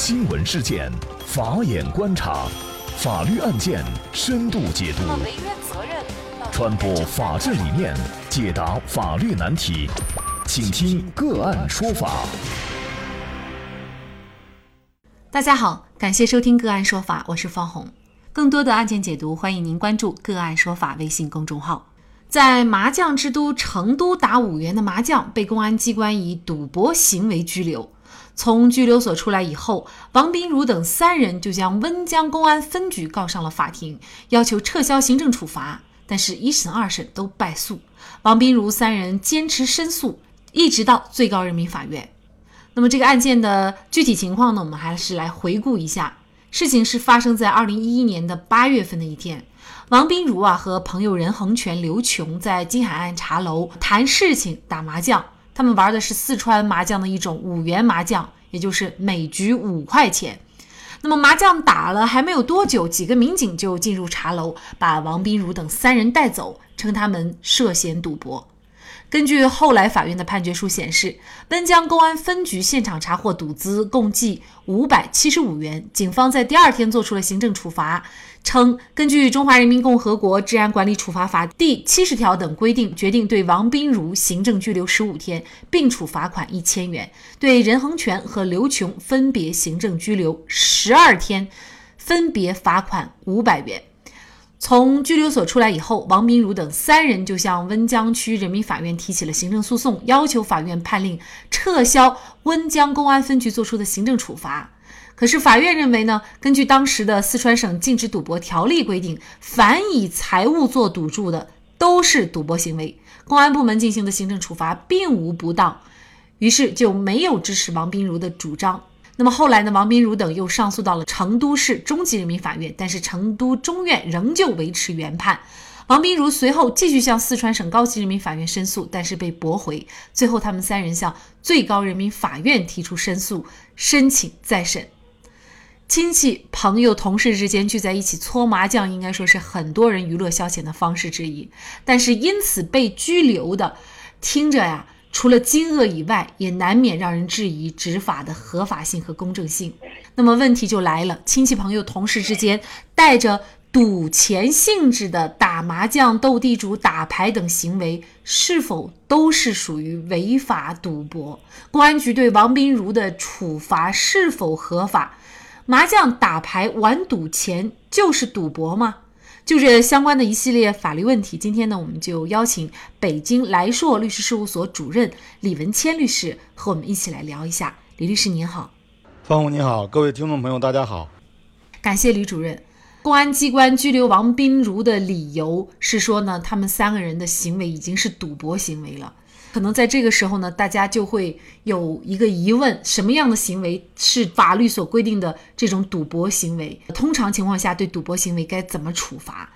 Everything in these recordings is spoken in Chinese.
新闻事件，法眼观察，法律案件深度解读，传播法治理念，解答法律难题，请听个案说法。大家好，感谢收听个案说法，我是方红。更多的案件解读，欢迎您关注个案说法微信公众号。在麻将之都成都打五元的麻将被公安机关以赌博行为拘留。从拘留所出来以后，王斌如等三人就将温江公安分局告上了法庭，要求撤销行政处罚。但是，一审、二审都败诉。王斌如三人坚持申诉，一直到最高人民法院。那么，这个案件的具体情况呢？我们还是来回顾一下。事情是发生在二零一一年的八月份的一天，王斌如啊和朋友任恒全、刘琼在金海岸茶楼谈事情、打麻将。他们玩的是四川麻将的一种五元麻将，也就是每局五块钱。那么麻将打了还没有多久，几个民警就进入茶楼，把王斌如等三人带走，称他们涉嫌赌博。根据后来法院的判决书显示，温江公安分局现场查获赌资共计五百七十五元。警方在第二天作出了行政处罚，称根据《中华人民共和国治安管理处罚法》第七十条等规定，决定对王斌如行政拘留十五天，并处罚款一千元；对任恒全和刘琼分别行政拘留十二天，分别罚款五百元。从拘留所出来以后，王斌如等三人就向温江区人民法院提起了行政诉讼，要求法院判令撤销温江公安分局作出的行政处罚。可是法院认为呢，根据当时的四川省禁止赌博条例规定，凡以财物做赌注的都是赌博行为，公安部门进行的行政处罚并无不当，于是就没有支持王斌如的主张。那么后来呢？王斌如等又上诉到了成都市中级人民法院，但是成都中院仍旧维持原判。王斌如随后继续向四川省高级人民法院申诉，但是被驳回。最后，他们三人向最高人民法院提出申诉，申请再审。亲戚、朋友、同事之间聚在一起搓麻将，应该说是很多人娱乐消遣的方式之一。但是因此被拘留的，听着呀。除了惊愕以外，也难免让人质疑执法的合法性和公正性。那么问题就来了：亲戚朋友、同事之间带着赌钱性质的打麻将、斗地主、打牌等行为，是否都是属于违法赌博？公安局对王斌如的处罚是否合法？麻将、打牌、玩赌钱就是赌博吗？就这相关的一系列法律问题，今天呢，我们就邀请北京来硕律师事务所主任李文谦律师和我们一起来聊一下。李律师您好，方红你好，各位听众朋友大家好，感谢李主任。公安机关拘留王斌如的理由是说呢，他们三个人的行为已经是赌博行为了。可能在这个时候呢，大家就会有一个疑问：什么样的行为是法律所规定的这种赌博行为？通常情况下，对赌博行为该怎么处罚？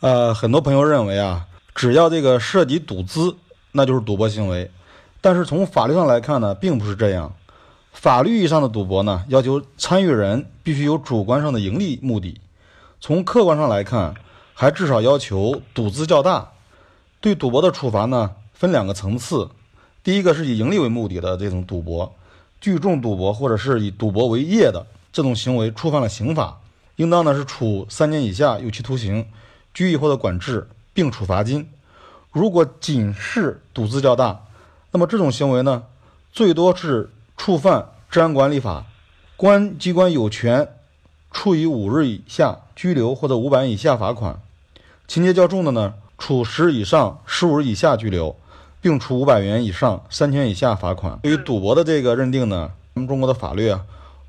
呃，很多朋友认为啊，只要这个涉及赌资，那就是赌博行为。但是从法律上来看呢，并不是这样。法律意义上的赌博呢，要求参与人必须有主观上的盈利目的；从客观上来看，还至少要求赌资较大。对赌博的处罚呢？分两个层次，第一个是以盈利为目的的这种赌博，聚众赌博或者是以赌博为业的这种行为触犯了刑法，应当呢是处三年以下有期徒刑、拘役或者管制，并处罚金。如果仅是赌资较大，那么这种行为呢，最多是触犯治安管理法，公安机关有权处以五日以下拘留或者五百以下罚款，情节较重的呢，处十日以上十五日以下拘留。并处五百元以上三千元以下罚款。对于赌博的这个认定呢，咱们中国的法律啊，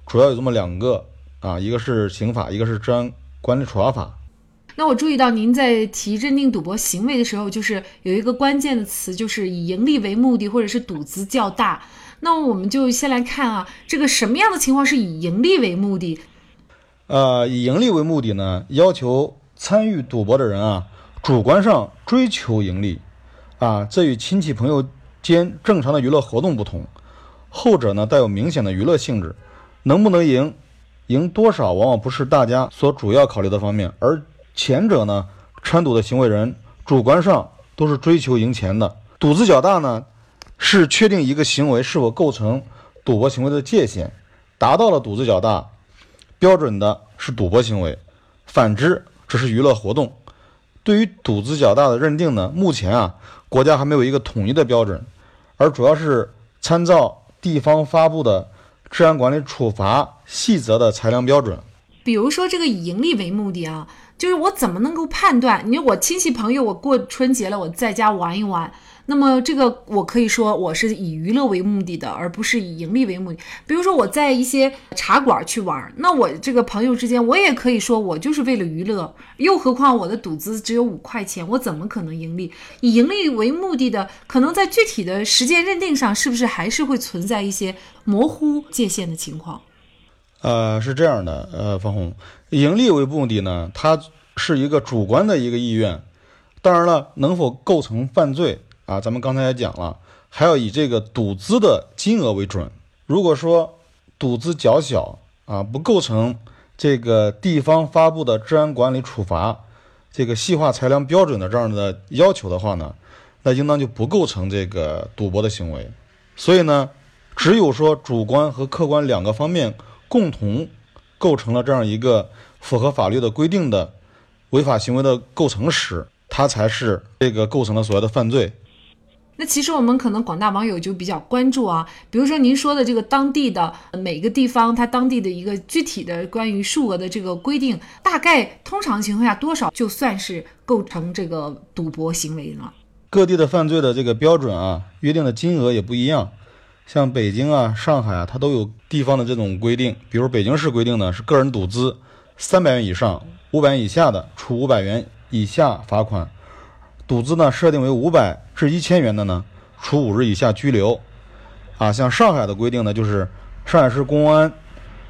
主要有这么两个啊，一个是刑法，一个是治安管理处罚法。那我注意到您在提认定赌博行为的时候，就是有一个关键的词，就是以盈利为目的，或者是赌资较大。那我们就先来看啊，这个什么样的情况是以盈利为目的？呃，以盈利为目的呢，要求参与赌博的人啊，主观上追求盈利。啊，这与亲戚朋友间正常的娱乐活动不同，后者呢带有明显的娱乐性质，能不能赢，赢多少，往往不是大家所主要考虑的方面，而前者呢，参赌的行为人主观上都是追求赢钱的，赌资较大呢，是确定一个行为是否构成赌博行为的界限，达到了赌资较大，标准的是赌博行为；反之，只是娱乐活动。对于赌资较大的认定呢，目前啊，国家还没有一个统一的标准，而主要是参照地方发布的治安管理处罚细则的裁量标准。比如说，这个以盈利为目的啊，就是我怎么能够判断？你说我亲戚朋友，我过春节了，我在家玩一玩。那么这个我可以说我是以娱乐为目的的，而不是以盈利为目的。比如说我在一些茶馆去玩，那我这个朋友之间，我也可以说我就是为了娱乐。又何况我的赌资只有五块钱，我怎么可能盈利？以盈利为目的的，可能在具体的时间认定上，是不是还是会存在一些模糊界限的情况？呃，是这样的，呃，方红，盈利为目的呢，它是一个主观的一个意愿。当然了，能否构成犯罪？啊，咱们刚才也讲了，还要以这个赌资的金额为准。如果说赌资较小啊，不构成这个地方发布的治安管理处罚这个细化裁量标准的这样的要求的话呢，那应当就不构成这个赌博的行为。所以呢，只有说主观和客观两个方面共同构成了这样一个符合法律的规定的违法行为的构成时，它才是这个构成了所谓的犯罪。那其实我们可能广大网友就比较关注啊，比如说您说的这个当地的每个地方，它当地的一个具体的关于数额的这个规定，大概通常情况下多少就算是构成这个赌博行为了？各地的犯罪的这个标准啊，约定的金额也不一样。像北京啊、上海啊，它都有地方的这种规定。比如北京市规定呢，是个人赌资三百元以上、五百元以下的，处五百元以下罚款。赌资呢设定为五百至一千元的呢，处五日以下拘留。啊，像上海的规定呢，就是上海市公安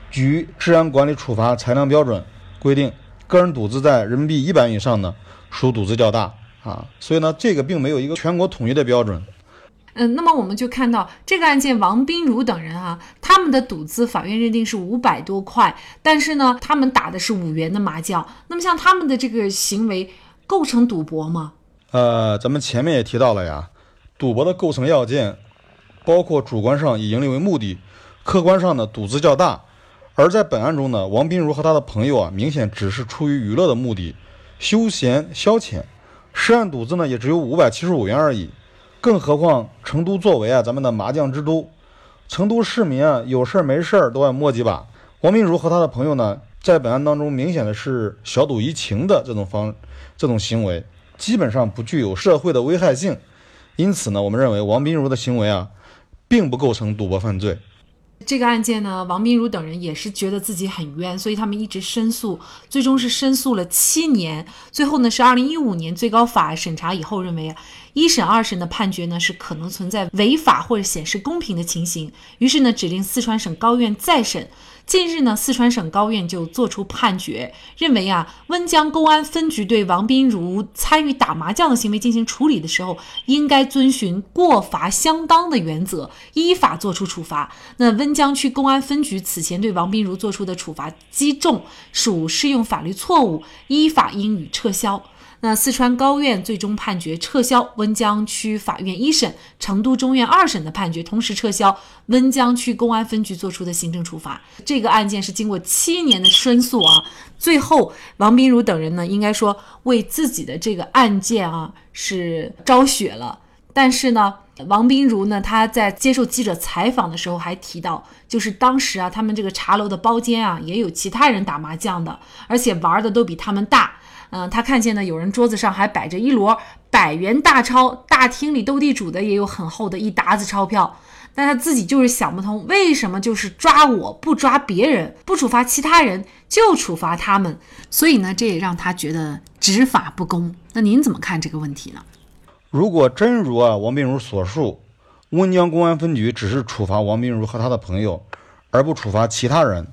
局治安管理处罚裁量标准规定，个人赌资在人民币一百元以上呢，属赌资较大啊。所以呢，这个并没有一个全国统一的标准。嗯，那么我们就看到这个案件，王斌如等人啊，他们的赌资法院认定是五百多块，但是呢，他们打的是五元的麻将。那么像他们的这个行为构成赌博吗？呃，咱们前面也提到了呀，赌博的构成要件包括主观上以盈利为目的，客观上呢赌资较大。而在本案中呢，王斌如和他的朋友啊，明显只是出于娱乐的目的，休闲消遣，涉案赌资呢也只有五百七十五元而已。更何况成都作为啊咱们的麻将之都，成都市民啊有事儿没事儿都爱摸几把。王斌如和他的朋友呢，在本案当中明显的是小赌怡情的这种方这种行为。基本上不具有社会的危害性，因此呢，我们认为王斌如的行为啊，并不构成赌博犯罪。这个案件呢，王斌如等人也是觉得自己很冤，所以他们一直申诉，最终是申诉了七年，最后呢是二零一五年最高法审查以后认为，一审、二审的判决呢是可能存在违法或者显示公平的情形，于是呢指令四川省高院再审。近日呢，四川省高院就作出判决，认为啊，温江公安分局对王斌如参与打麻将的行为进行处理的时候，应该遵循过罚相当的原则，依法作出处罚。那温江区公安分局此前对王斌如作出的处罚极重，属适用法律错误，依法应予撤销。那四川高院最终判决撤销温江区法院一审、成都中院二审的判决，同时撤销温江区公安分局作出的行政处罚。这个案件是经过七年的申诉啊，最后王斌如等人呢，应该说为自己的这个案件啊是昭雪了。但是呢，王斌如呢，他在接受记者采访的时候还提到，就是当时啊，他们这个茶楼的包间啊，也有其他人打麻将的，而且玩的都比他们大。嗯，他看见呢，有人桌子上还摆着一摞百元大钞，大厅里斗地主的也有很厚的一沓子钞票，但他自己就是想不通，为什么就是抓我不抓别人，不处罚其他人，就处罚他们？所以呢，这也让他觉得执法不公。那您怎么看这个问题呢？如果真如啊王斌如所述，温江公安分局只是处罚王斌如和他的朋友，而不处罚其他人，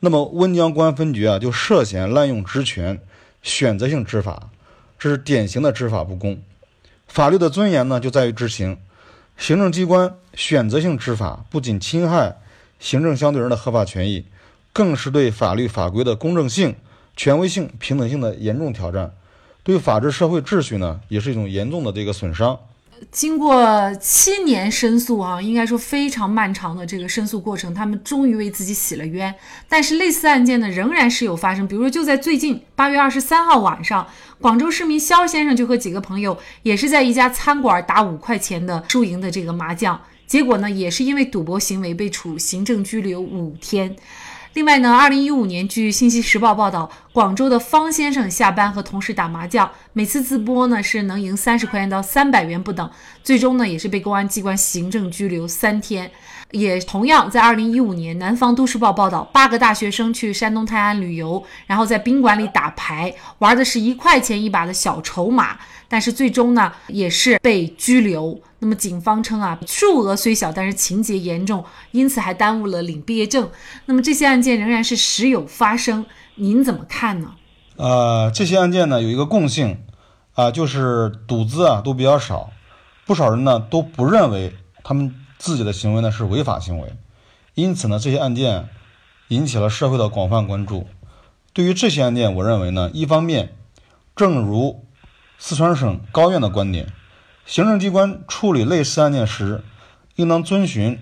那么温江公安分局啊就涉嫌滥用职权。选择性执法，这是典型的执法不公。法律的尊严呢，就在于执行。行政机关选择性执法，不仅侵害行政相对人的合法权益，更是对法律法规的公正性、权威性、平等性的严重挑战，对法治社会秩序呢，也是一种严重的这个损伤。经过七年申诉啊，应该说非常漫长的这个申诉过程，他们终于为自己洗了冤。但是类似案件呢，仍然是有发生。比如说，就在最近八月二十三号晚上，广州市民肖先生就和几个朋友也是在一家餐馆打五块钱的输赢的这个麻将，结果呢，也是因为赌博行为被处行政拘留五天。另外呢，二零一五年，据《信息时报》报道，广州的方先生下班和同事打麻将，每次自播呢是能赢三十块钱到三百元不等，最终呢也是被公安机关行政拘留三天。也同样在二零一五年，《南方都市报》报道，八个大学生去山东泰安旅游，然后在宾馆里打牌，玩的是一块钱一把的小筹码。但是最终呢，也是被拘留。那么警方称啊，数额虽小，但是情节严重，因此还耽误了领毕业证。那么这些案件仍然是时有发生，您怎么看呢？呃，这些案件呢有一个共性啊，就是赌资啊都比较少，不少人呢都不认为他们自己的行为呢是违法行为，因此呢这些案件引起了社会的广泛关注。对于这些案件，我认为呢，一方面，正如四川省高院的观点，行政机关处理类似案件时，应当遵循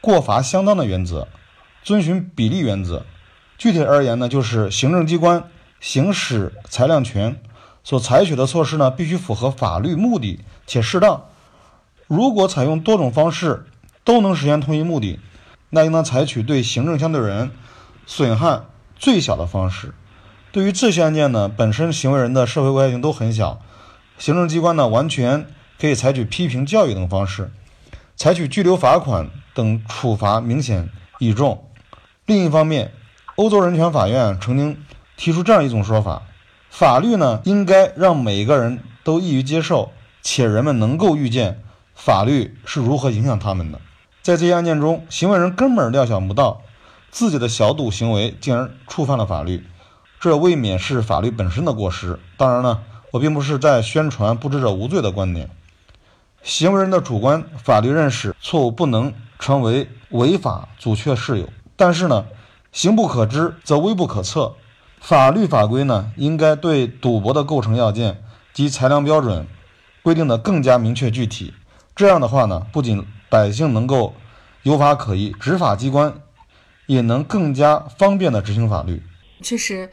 过罚相当的原则，遵循比例原则。具体而言呢，就是行政机关行使裁量权所采取的措施呢，必须符合法律目的且适当。如果采用多种方式都能实现同一目的，那应当采取对行政相对人损害最小的方式。对于这些案件呢，本身行为人的社会危害性都很小，行政机关呢完全可以采取批评教育等方式，采取拘留、罚款等处罚明显倚重。另一方面，欧洲人权法院曾经提出这样一种说法：法律呢应该让每个人都易于接受，且人们能够预见法律是如何影响他们的。在这些案件中，行为人根本料想不到自己的小赌行为竟然触犯了法律。这未免是法律本身的过失。当然了，我并不是在宣传不知者无罪的观点。行为人的主观法律认识错误不能成为违法阻却事由。但是呢，行不可知则微不可测。法律法规呢，应该对赌博的构成要件及裁量标准规定的更加明确具体。这样的话呢，不仅百姓能够有法可依，执法机关也能更加方便的执行法律。确实。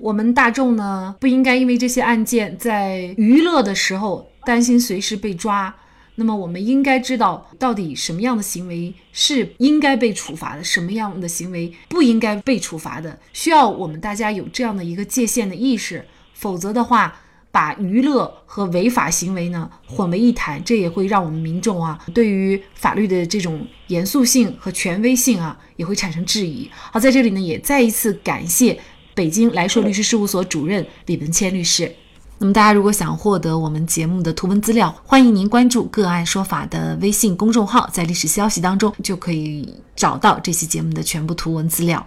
我们大众呢，不应该因为这些案件在娱乐的时候担心随时被抓。那么，我们应该知道到底什么样的行为是应该被处罚的，什么样的行为不应该被处罚的，需要我们大家有这样的一个界限的意识。否则的话，把娱乐和违法行为呢混为一谈，这也会让我们民众啊，对于法律的这种严肃性和权威性啊，也会产生质疑。好，在这里呢，也再一次感谢。北京来硕律师事务所主任李文谦律师。那么，大家如果想获得我们节目的图文资料，欢迎您关注“个案说法”的微信公众号，在历史消息当中就可以找到这期节目的全部图文资料。